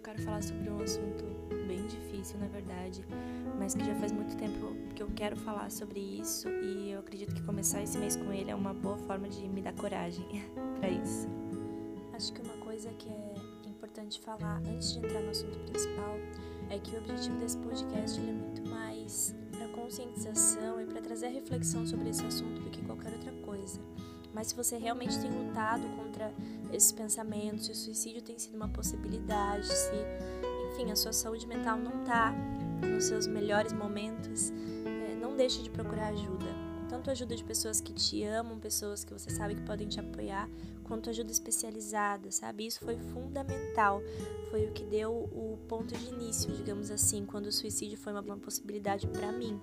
eu quero falar sobre um assunto bem difícil, na verdade, mas que já faz muito tempo que eu quero falar sobre isso e eu acredito que começar esse mês com ele é uma boa forma de me dar coragem para isso. Acho que uma coisa que é importante falar antes de entrar no assunto principal é que o objetivo desse podcast é muito mais para conscientização e para trazer reflexão sobre esse assunto do que qualquer outra coisa. Mas se você realmente tem lutado contra esses pensamentos, se o suicídio tem sido uma possibilidade, se, enfim, a sua saúde mental não está nos seus melhores momentos, é, não deixe de procurar ajuda. Tanto ajuda de pessoas que te amam, pessoas que você sabe que podem te apoiar, quanto ajuda especializada, sabe? Isso foi fundamental. Foi o que deu o ponto de início, digamos assim, quando o suicídio foi uma, uma possibilidade para mim.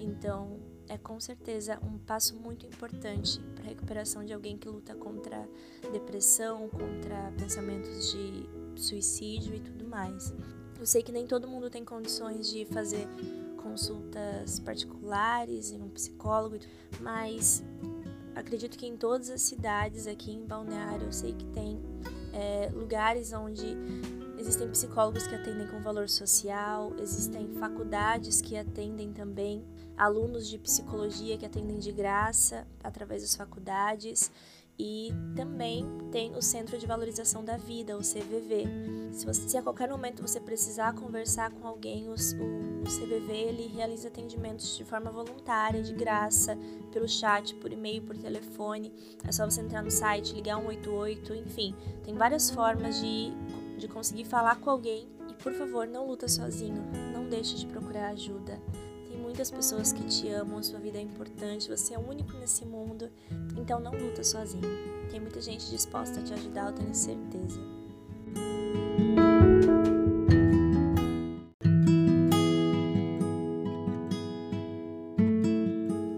Então, é com certeza um passo muito importante para a recuperação de alguém que luta contra depressão, contra pensamentos de suicídio e tudo mais. Eu sei que nem todo mundo tem condições de fazer consultas particulares em um psicólogo, mas acredito que em todas as cidades aqui em Balneário eu sei que tem é, lugares onde existem psicólogos que atendem com valor social, existem faculdades que atendem também alunos de psicologia que atendem de graça através das faculdades e também tem o Centro de Valorização da Vida, o CVV. Se, você, se a qualquer momento você precisar conversar com alguém, o, o, CVV ele realiza atendimentos de forma voluntária, de graça, pelo chat, por e-mail, por telefone. É só você entrar no site, ligar 188, enfim, tem várias formas de, de conseguir falar com alguém. E por favor, não luta sozinho, não deixe de procurar ajuda muitas pessoas que te amam, sua vida é importante, você é único nesse mundo, então não luta sozinho. Tem muita gente disposta a te ajudar, eu tenho certeza.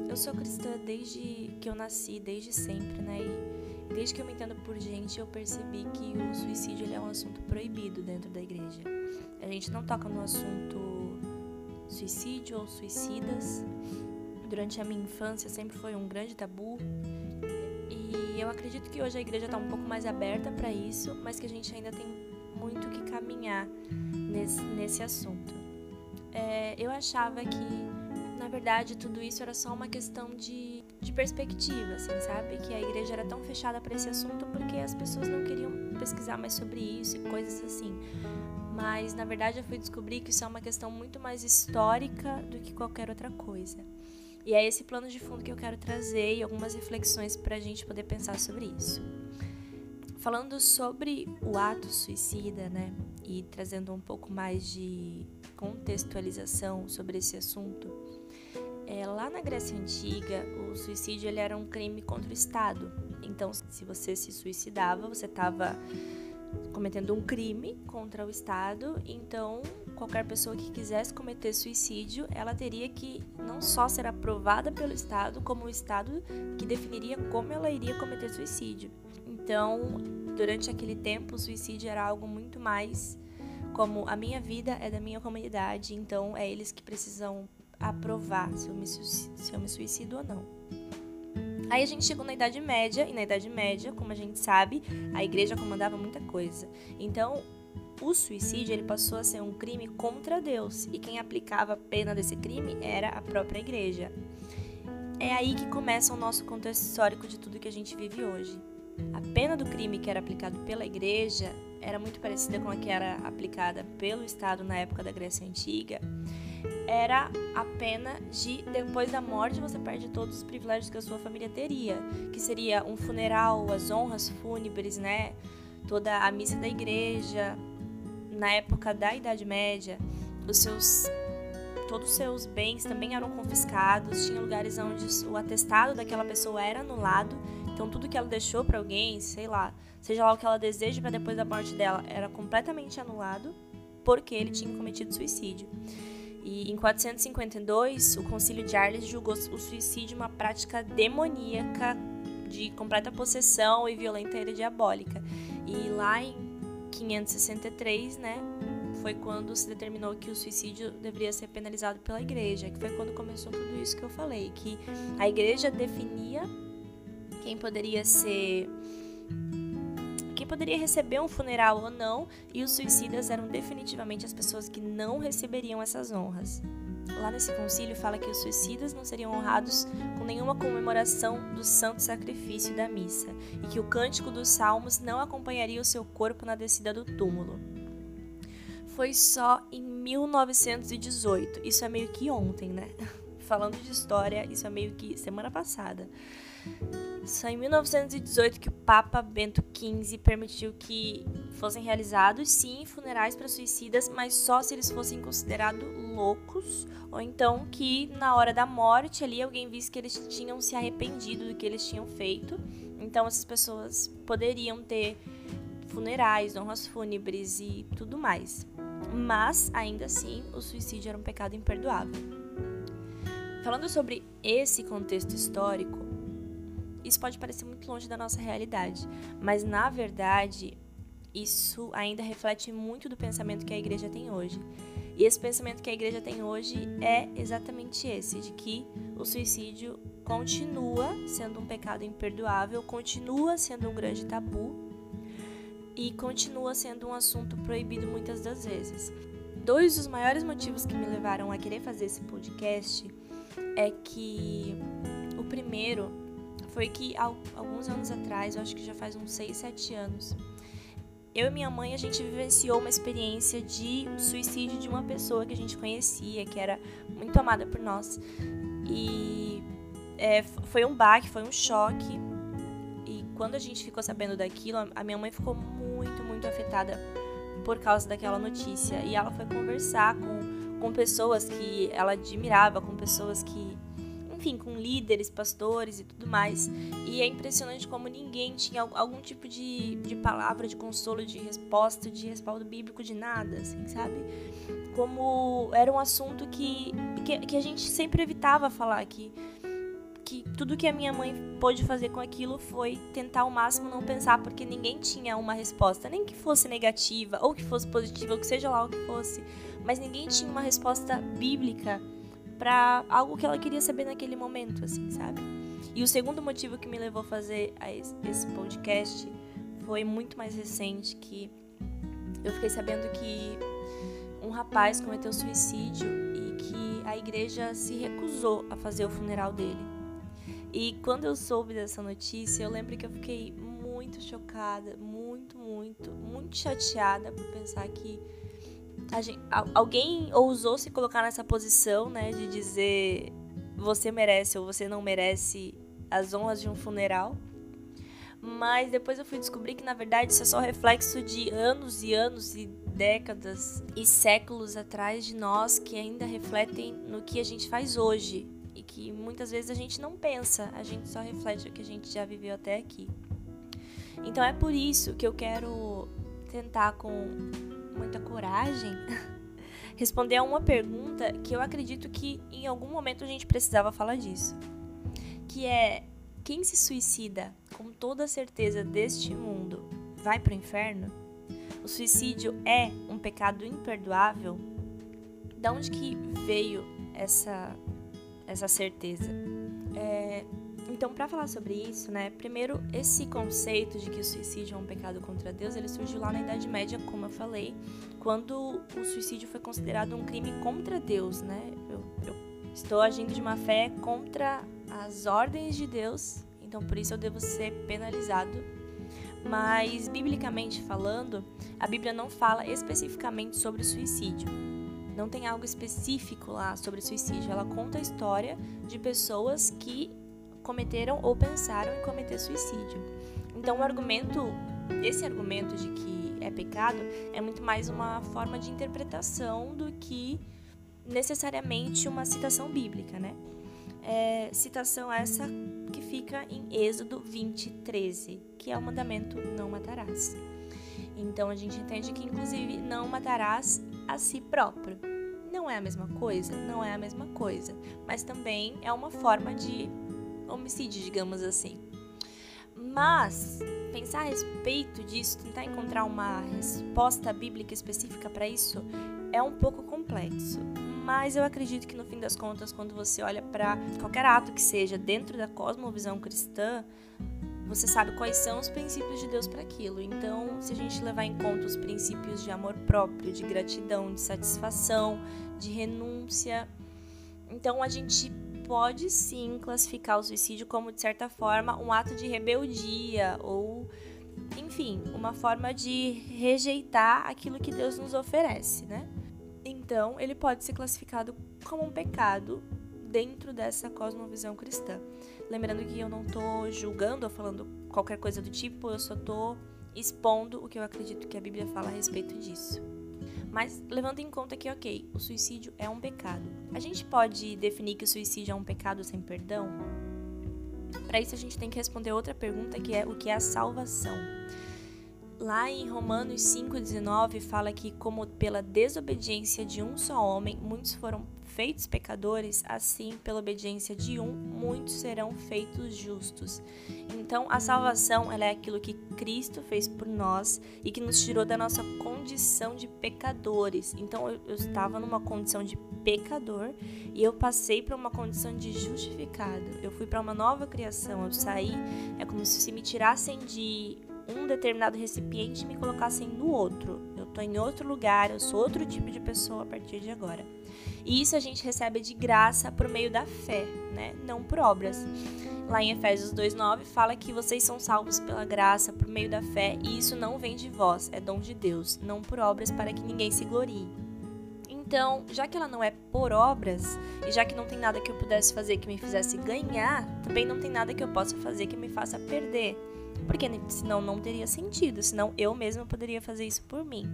Eu sou cristã desde que eu nasci, desde sempre, né? E desde que eu me entendo por gente, eu percebi que o suicídio é um assunto proibido dentro da igreja. A gente não toca no assunto suicídio ou suicidas. Durante a minha infância sempre foi um grande tabu. E eu acredito que hoje a igreja está um pouco mais aberta para isso, mas que a gente ainda tem muito que caminhar nesse, nesse assunto. É, eu achava que, na verdade, tudo isso era só uma questão de, de perspectiva, assim, sabe? Que a igreja era tão fechada para esse assunto porque as pessoas não queriam pesquisar mais sobre isso e coisas assim mas na verdade eu fui descobrir que isso é uma questão muito mais histórica do que qualquer outra coisa. E é esse plano de fundo que eu quero trazer e algumas reflexões para a gente poder pensar sobre isso. Falando sobre o ato suicida, né, e trazendo um pouco mais de contextualização sobre esse assunto, é, lá na Grécia Antiga, o suicídio ele era um crime contra o Estado. Então, se você se suicidava, você estava cometendo um crime contra o Estado, então qualquer pessoa que quisesse cometer suicídio, ela teria que não só ser aprovada pelo Estado, como o Estado que definiria como ela iria cometer suicídio. Então, durante aquele tempo, o suicídio era algo muito mais como a minha vida é da minha comunidade, então é eles que precisam aprovar se eu me, se eu me suicido ou não. Aí a gente chegou na Idade Média, e na Idade Média, como a gente sabe, a igreja comandava muita coisa. Então, o suicídio ele passou a ser um crime contra Deus, e quem aplicava a pena desse crime era a própria igreja. É aí que começa o nosso contexto histórico de tudo que a gente vive hoje. A pena do crime que era aplicado pela igreja era muito parecida com a que era aplicada pelo Estado na época da Grécia Antiga era a pena de depois da morte você perde todos os privilégios que a sua família teria, que seria um funeral, as honras fúnebres, né? Toda a missa da igreja, na época da Idade Média, os seus todos os seus bens também eram confiscados, tinha lugares onde o atestado daquela pessoa era anulado, então tudo que ela deixou para alguém, sei lá, seja lá o que ela deseja para depois da morte dela, era completamente anulado porque ele tinha cometido suicídio. E em 452, o Concílio de Arles julgou o suicídio uma prática demoníaca de completa possessão e violenta ira diabólica. E lá em 563, né, foi quando se determinou que o suicídio deveria ser penalizado pela igreja, que foi quando começou tudo isso que eu falei, que a igreja definia quem poderia ser poderia receber um funeral ou não, e os suicidas eram definitivamente as pessoas que não receberiam essas honras. Lá nesse concílio fala que os suicidas não seriam honrados com nenhuma comemoração do santo sacrifício da missa e que o cântico dos salmos não acompanharia o seu corpo na descida do túmulo. Foi só em 1918, isso é meio que ontem, né? Falando de história, isso é meio que semana passada. Só em 1918 que o Papa Bento XV permitiu que fossem realizados, sim, funerais para suicidas, mas só se eles fossem considerados loucos, ou então que na hora da morte ali alguém visse que eles tinham se arrependido do que eles tinham feito. Então essas pessoas poderiam ter funerais, honras fúnebres e tudo mais. Mas ainda assim, o suicídio era um pecado imperdoável. Falando sobre esse contexto histórico, isso pode parecer muito longe da nossa realidade, mas na verdade, isso ainda reflete muito do pensamento que a igreja tem hoje. E esse pensamento que a igreja tem hoje é exatamente esse, de que o suicídio continua sendo um pecado imperdoável, continua sendo um grande tabu e continua sendo um assunto proibido muitas das vezes. Dois dos maiores motivos que me levaram a querer fazer esse podcast é que o primeiro foi que alguns anos atrás, eu acho que já faz uns 6, 7 anos, eu e minha mãe a gente vivenciou uma experiência de suicídio de uma pessoa que a gente conhecia, que era muito amada por nós. E é, foi um baque, foi um choque. E quando a gente ficou sabendo daquilo, a minha mãe ficou muito, muito afetada por causa daquela notícia. E ela foi conversar com, com pessoas que ela admirava, com pessoas que enfim, com líderes, pastores e tudo mais. E é impressionante como ninguém tinha algum tipo de, de palavra, de consolo, de resposta, de respaldo bíblico, de nada, assim, sabe? Como era um assunto que, que, que a gente sempre evitava falar aqui que tudo que a minha mãe pôde fazer com aquilo foi tentar ao máximo não pensar, porque ninguém tinha uma resposta, nem que fosse negativa, ou que fosse positiva, ou que seja lá o que fosse, mas ninguém tinha uma resposta bíblica para algo que ela queria saber naquele momento, assim, sabe? E o segundo motivo que me levou a fazer esse podcast foi muito mais recente, que eu fiquei sabendo que um rapaz cometeu suicídio e que a igreja se recusou a fazer o funeral dele. E quando eu soube dessa notícia, eu lembro que eu fiquei muito chocada, muito, muito, muito chateada por pensar que Gente, alguém ousou se colocar nessa posição, né, de dizer você merece ou você não merece as honras de um funeral. Mas depois eu fui descobrir que na verdade isso é só reflexo de anos e anos e décadas e séculos atrás de nós que ainda refletem no que a gente faz hoje e que muitas vezes a gente não pensa, a gente só reflete o que a gente já viveu até aqui. Então é por isso que eu quero tentar com muita coragem responder a uma pergunta que eu acredito que em algum momento a gente precisava falar disso. Que é quem se suicida com toda certeza deste mundo vai para o inferno? O suicídio é um pecado imperdoável? Da onde que veio essa essa certeza? É, então, para falar sobre isso, né, primeiro, esse conceito de que o suicídio é um pecado contra Deus, ele surgiu lá na Idade Média, como eu falei, quando o suicídio foi considerado um crime contra Deus, né? Eu, eu estou agindo de uma fé contra as ordens de Deus, então por isso eu devo ser penalizado. Mas, biblicamente falando, a Bíblia não fala especificamente sobre o suicídio não tem algo específico lá sobre suicídio. Ela conta a história de pessoas que cometeram ou pensaram em cometer suicídio. Então, o argumento, esse argumento de que é pecado é muito mais uma forma de interpretação do que necessariamente uma citação bíblica, né? É, citação essa que fica em Êxodo 20, 13, que é o mandamento não matarás. Então a gente entende que, inclusive, não matarás a si próprio. Não é a mesma coisa? Não é a mesma coisa, mas também é uma forma de homicídio, digamos assim. Mas pensar a respeito disso, tentar encontrar uma resposta bíblica específica para isso é um pouco complexo. Mas eu acredito que no fim das contas, quando você olha para qualquer ato que seja dentro da cosmovisão cristã, você sabe quais são os princípios de Deus para aquilo. Então, se a gente levar em conta os princípios de amor próprio, de gratidão, de satisfação, de renúncia, então a gente pode sim classificar o suicídio como, de certa forma, um ato de rebeldia ou, enfim, uma forma de rejeitar aquilo que Deus nos oferece, né? Então, ele pode ser classificado como um pecado dentro dessa cosmovisão cristã. Lembrando que eu não estou julgando ou falando qualquer coisa do tipo, eu só estou expondo o que eu acredito que a Bíblia fala a respeito disso. Mas levando em conta que, ok, o suicídio é um pecado. A gente pode definir que o suicídio é um pecado sem perdão? Para isso, a gente tem que responder outra pergunta que é o que é a salvação. Lá em Romanos 5,19 fala que, como pela desobediência de um só homem, muitos foram feitos pecadores, assim, pela obediência de um, muitos serão feitos justos. Então, a salvação ela é aquilo que Cristo fez por nós e que nos tirou da nossa condição de pecadores. Então, eu, eu estava numa condição de pecador e eu passei para uma condição de justificado. Eu fui para uma nova criação. Eu saí, é como se me tirassem de um determinado recipiente e me colocassem no outro. Eu estou em outro lugar, eu sou outro tipo de pessoa a partir de agora. E isso a gente recebe de graça por meio da fé, né? Não por obras. Lá em Efésios 2:9 fala que vocês são salvos pela graça por meio da fé, e isso não vem de vós, é dom de Deus, não por obras para que ninguém se glorie. Então, já que ela não é por obras, e já que não tem nada que eu pudesse fazer que me fizesse ganhar, também não tem nada que eu possa fazer que me faça perder. Porque senão não teria sentido, senão eu mesma poderia fazer isso por mim.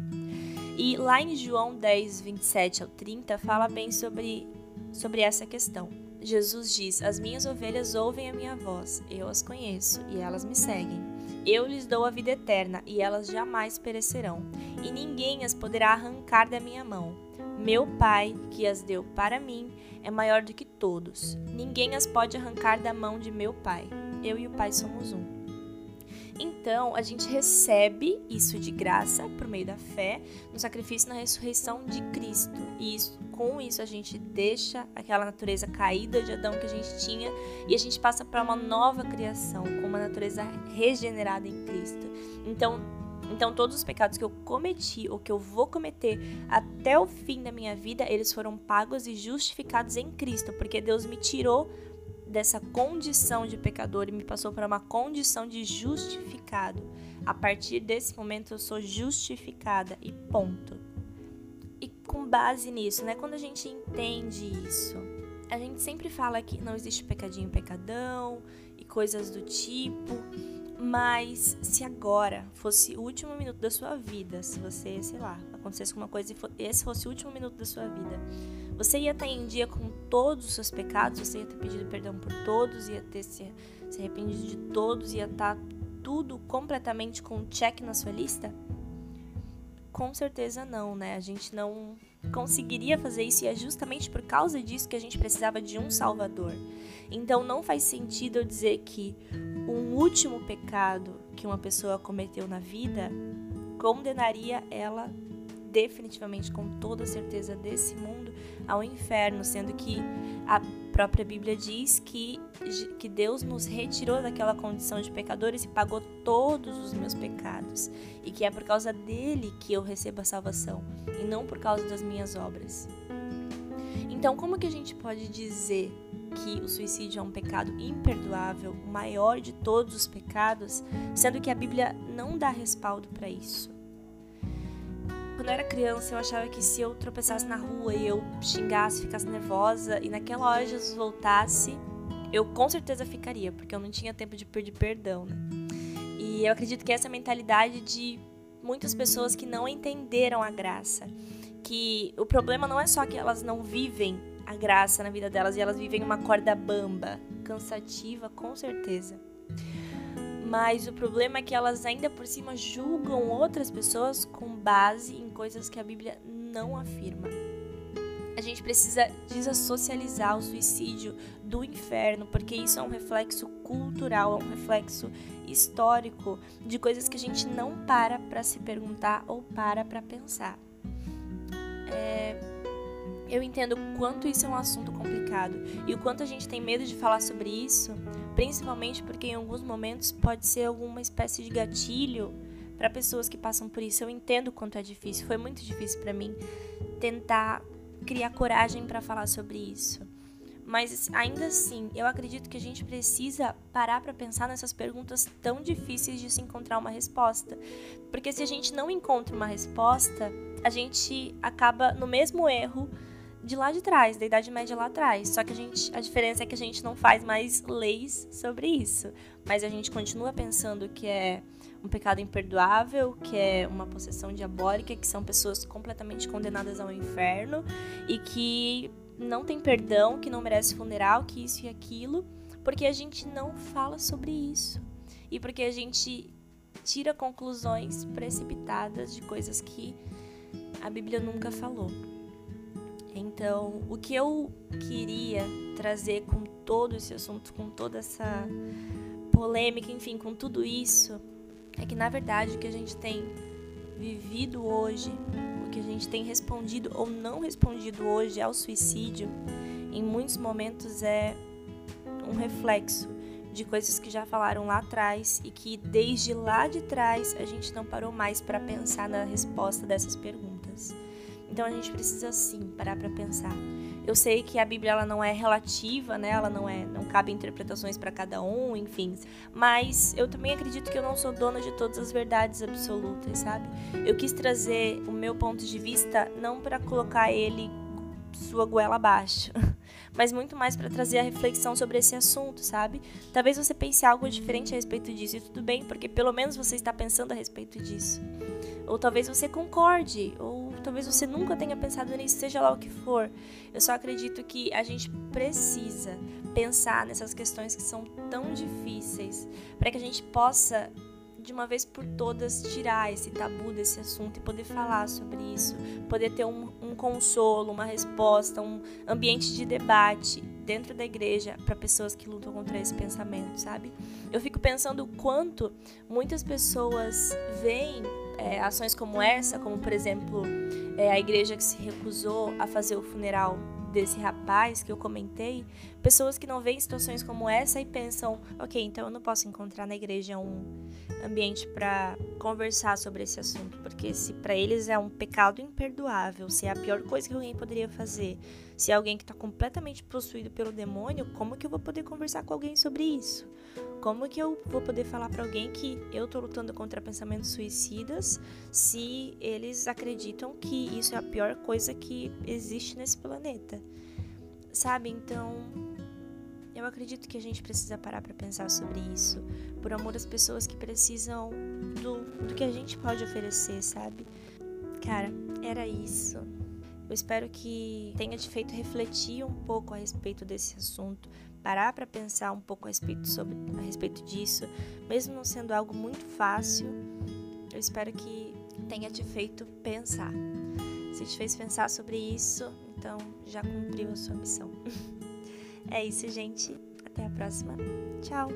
E lá em João 10, 27 ao 30, fala bem sobre, sobre essa questão. Jesus diz: As minhas ovelhas ouvem a minha voz, eu as conheço e elas me seguem. Eu lhes dou a vida eterna e elas jamais perecerão, e ninguém as poderá arrancar da minha mão. Meu Pai, que as deu para mim, é maior do que todos. Ninguém as pode arrancar da mão de meu Pai. Eu e o Pai somos um. Então, a gente recebe isso de graça por meio da fé no sacrifício na ressurreição de Cristo. E isso, com isso a gente deixa aquela natureza caída de Adão que a gente tinha e a gente passa para uma nova criação, com uma natureza regenerada em Cristo. Então, então todos os pecados que eu cometi ou que eu vou cometer até o fim da minha vida, eles foram pagos e justificados em Cristo, porque Deus me tirou dessa condição de pecador e me passou para uma condição de justificado. A partir desse momento eu sou justificada e ponto. E com base nisso, né, quando a gente entende isso, a gente sempre fala que não existe pecadinho, pecadão e coisas do tipo. Mas se agora fosse o último minuto da sua vida, se você, sei lá, acontecesse alguma coisa e esse fosse o último minuto da sua vida, você ia estar em dia com todos os seus pecados, você ia ter pedido perdão por todos, ia ter se, se arrependido de todos, ia estar tudo completamente com um check na sua lista? Com certeza não, né? A gente não conseguiria fazer isso e é justamente por causa disso que a gente precisava de um Salvador. Então não faz sentido eu dizer que um último pecado que uma pessoa cometeu na vida condenaria ela definitivamente, com toda certeza, desse mundo ao inferno, sendo que a própria Bíblia diz que, que Deus nos retirou daquela condição de pecadores e pagou todos os meus pecados, e que é por causa dele que eu recebo a salvação, e não por causa das minhas obras. Então, como que a gente pode dizer que o suicídio é um pecado imperdoável, o maior de todos os pecados, sendo que a Bíblia não dá respaldo para isso? Quando eu era criança, eu achava que se eu tropeçasse na rua e eu xingasse, ficasse nervosa e naquela hora Jesus voltasse, eu com certeza ficaria, porque eu não tinha tempo de pedir perdão, né? E eu acredito que essa é a mentalidade de muitas pessoas que não entenderam a graça. Que o problema não é só que elas não vivem a graça na vida delas e elas vivem uma corda bamba, cansativa, com certeza. Mas o problema é que elas ainda por cima julgam outras pessoas com base em coisas que a Bíblia não afirma. A gente precisa desassocializar o suicídio do inferno, porque isso é um reflexo cultural, é um reflexo histórico de coisas que a gente não para para se perguntar ou para para pensar. É... eu entendo o quanto isso é um assunto complicado e o quanto a gente tem medo de falar sobre isso, principalmente porque em alguns momentos pode ser alguma espécie de gatilho para pessoas que passam por isso. Eu entendo o quanto é difícil, foi muito difícil para mim tentar criar coragem para falar sobre isso. Mas ainda assim, eu acredito que a gente precisa parar para pensar nessas perguntas tão difíceis de se encontrar uma resposta. Porque se a gente não encontra uma resposta, a gente acaba no mesmo erro de lá de trás, da Idade Média lá atrás. Só que a gente, a diferença é que a gente não faz mais leis sobre isso, mas a gente continua pensando que é um pecado imperdoável, que é uma possessão diabólica, que são pessoas completamente condenadas ao inferno e que não tem perdão, que não merece funeral, que isso e aquilo, porque a gente não fala sobre isso. E porque a gente tira conclusões precipitadas de coisas que a Bíblia nunca falou. Então, o que eu queria trazer com todo esse assunto, com toda essa polêmica, enfim, com tudo isso, é que na verdade o que a gente tem vivido hoje, o que a gente tem respondido ou não respondido hoje ao suicídio, em muitos momentos é um reflexo de coisas que já falaram lá atrás e que desde lá de trás a gente não parou mais para pensar na resposta dessas perguntas. Então a gente precisa sim parar para pensar. Eu sei que a Bíblia ela não é relativa, né? Ela não é, não cabe interpretações para cada um, enfim. Mas eu também acredito que eu não sou dona de todas as verdades absolutas, sabe? Eu quis trazer o meu ponto de vista não para colocar ele sua goela abaixo, mas muito mais para trazer a reflexão sobre esse assunto, sabe? Talvez você pense algo diferente a respeito disso e tudo bem, porque pelo menos você está pensando a respeito disso. Ou talvez você concorde, ou talvez você nunca tenha pensado nisso, seja lá o que for. Eu só acredito que a gente precisa pensar nessas questões que são tão difíceis para que a gente possa de uma vez por todas tirar esse tabu desse assunto e poder falar sobre isso, poder ter um, um consolo, uma resposta, um ambiente de debate dentro da igreja para pessoas que lutam contra esse pensamento, sabe? Eu fico pensando o quanto muitas pessoas veem é, ações como essa, como por exemplo é, a igreja que se recusou a fazer o funeral desse rapaz que eu comentei, pessoas que não veem situações como essa e pensam, ok, então eu não posso encontrar na igreja um ambiente para conversar sobre esse assunto, porque se para eles é um pecado imperdoável, se é a pior coisa que alguém poderia fazer, se é alguém que está completamente possuído pelo demônio, como que eu vou poder conversar com alguém sobre isso? Como que eu vou poder falar para alguém que eu tô lutando contra pensamentos suicidas se eles acreditam que isso é a pior coisa que existe nesse planeta? Sabe? Então, eu acredito que a gente precisa parar para pensar sobre isso, por amor às pessoas que precisam do, do que a gente pode oferecer, sabe? Cara, era isso. Eu espero que tenha te feito refletir um pouco a respeito desse assunto, parar para pensar um pouco a respeito, sobre, a respeito disso, mesmo não sendo algo muito fácil. Eu espero que tenha te feito pensar. Se te fez pensar sobre isso, então já cumpriu a sua missão. é isso, gente. Até a próxima. Tchau.